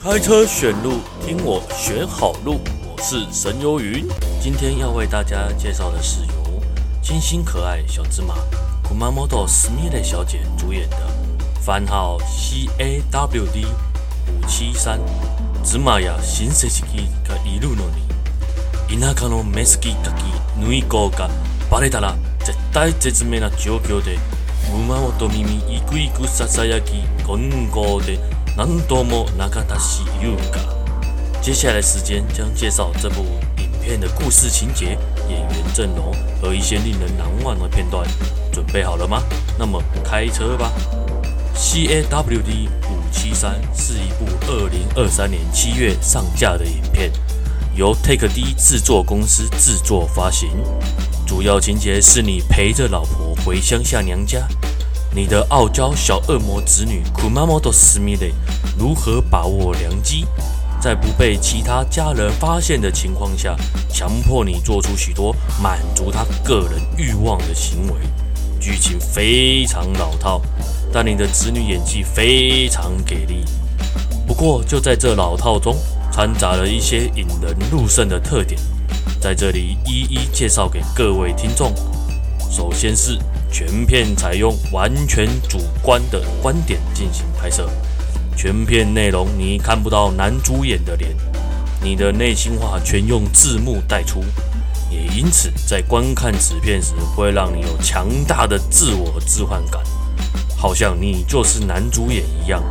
开车选路，听我选好路。我是神游云，今天要为大家介绍的是由清新可爱小芝麻库玛摩多斯米蕾小姐主演的番号 C A W D 五七三。芝麻呀，新世纪がいるのに田舎のメスキガキヌイコがバレたら绝対绝命な状况で马音耳イクイクささやき金刚で。 难多么那个大西游噶。接下来时间将介绍这部影片的故事情节、演员阵容和一些令人难忘的片段。准备好了吗？那么开车吧。C A W D 五七三是一部二零二三年七月上架的影片，由 Take D 制作公司制作发行。主要情节是你陪着老婆回乡下娘家。你的傲娇小恶魔子女库玛摩多斯米蕾如何把握良机，在不被其他家人发现的情况下，强迫你做出许多满足他个人欲望的行为？剧情非常老套，但你的子女演技非常给力。不过就在这老套中，掺杂了一些引人入胜的特点，在这里一一介绍给各位听众。首先是。全片采用完全主观的观点进行拍摄，全片内容你看不到男主演的脸，你的内心话全用字幕带出，也因此在观看此片时会让你有强大的自我置换感，好像你就是男主演一样。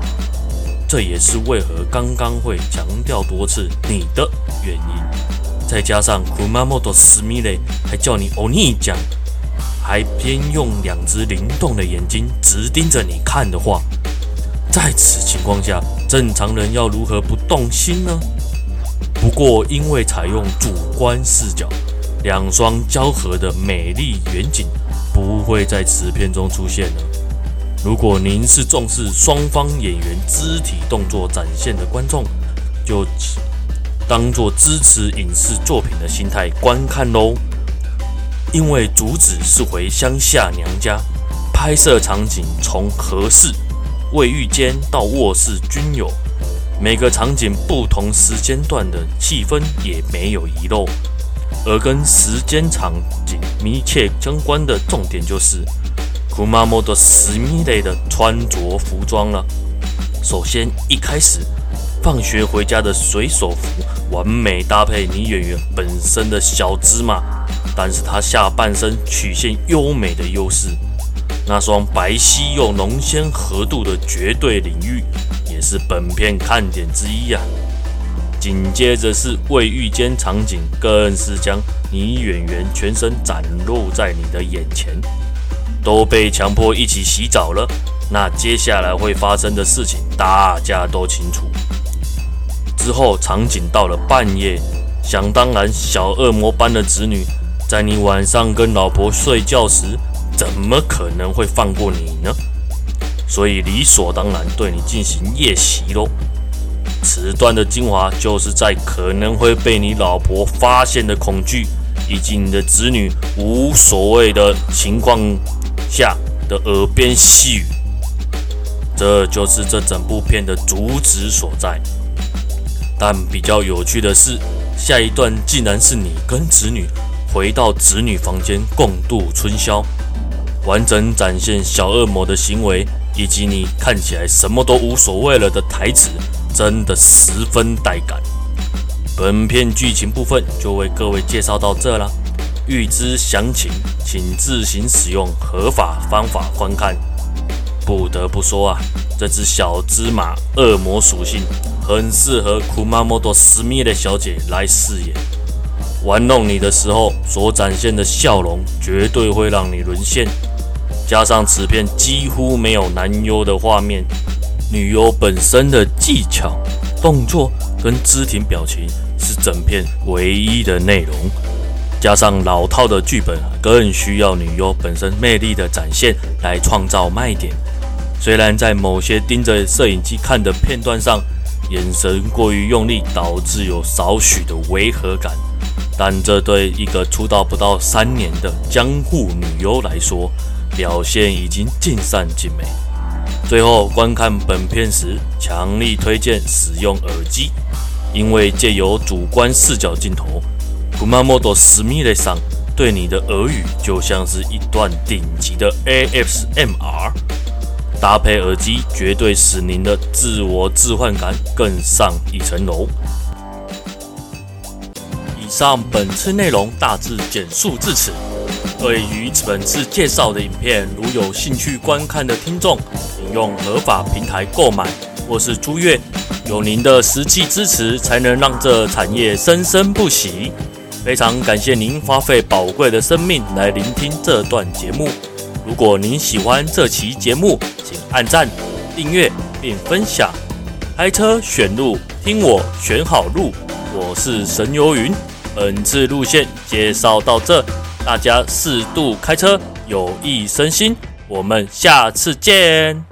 这也是为何刚刚会强调多次你的原因。再加上库玛摩多斯米蕾还叫你欧尼酱。还偏用两只灵动的眼睛直盯着你看的话，在此情况下，正常人要如何不动心呢？不过，因为采用主观视角，两双交合的美丽远景不会在此片中出现了。如果您是重视双方演员肢体动作展现的观众，就当做支持影视作品的心态观看喽。因为主旨是回乡下娘家，拍摄场景从合室、卫浴间到卧室均有，每个场景不同时间段的气氛也没有遗漏。而跟时间场景密切相关的重点就是库玛摩多斯米蕾的穿着服装了。首先一开始，放学回家的水手服完美搭配女演员本身的小芝麻。但是她下半身曲线优美的优势，那双白皙又浓鲜合度的绝对领域，也是本片看点之一啊。紧接着是卫浴间场景，更是将女演员全身展露在你的眼前，都被强迫一起洗澡了。那接下来会发生的事情，大家都清楚。之后场景到了半夜，想当然，小恶魔般的子女。在你晚上跟老婆睡觉时，怎么可能会放过你呢？所以理所当然对你进行夜袭喽。此段的精华就是在可能会被你老婆发现的恐惧，以及你的子女无所谓的情况下的耳边细语。这就是这整部片的主旨所在。但比较有趣的是，下一段竟然是你跟子女。回到子女房间共度春宵，完整展现小恶魔的行为，以及你看起来什么都无所谓了的台词，真的十分带感。本片剧情部分就为各位介绍到这了，欲知详情，请自行使用合法方法观看。不得不说啊，这只小芝麻恶魔属性很适合库玛莫多斯密的小姐来饰演。玩弄你的时候所展现的笑容，绝对会让你沦陷。加上此片几乎没有男优的画面，女优本身的技巧、动作跟肢体表情是整片唯一的内容。加上老套的剧本，更需要女优本身魅力的展现来创造卖点。虽然在某些盯着摄影机看的片段上，眼神过于用力，导致有少许的违和感。但这对一个出道不到三年的江户女优来说，表现已经尽善尽美。最后观看本片时，强力推荐使用耳机，因为借由主观视角镜头，古马莫多斯米雷桑对你的耳语就像是一段顶级的 ASMR，搭配耳机绝对使您的自我置换感更上一层楼。以上本次内容大致简述至此。对于本次介绍的影片，如有兴趣观看的听众，请用合法平台购买或是租阅。有您的实际支持，才能让这产业生生不息。非常感谢您花费宝贵的生命来聆听这段节目。如果您喜欢这期节目，按赞、订阅并分享。开车选路，听我选好路。我是神游云。本次路线介绍到这。大家适度开车，有益身心。我们下次见。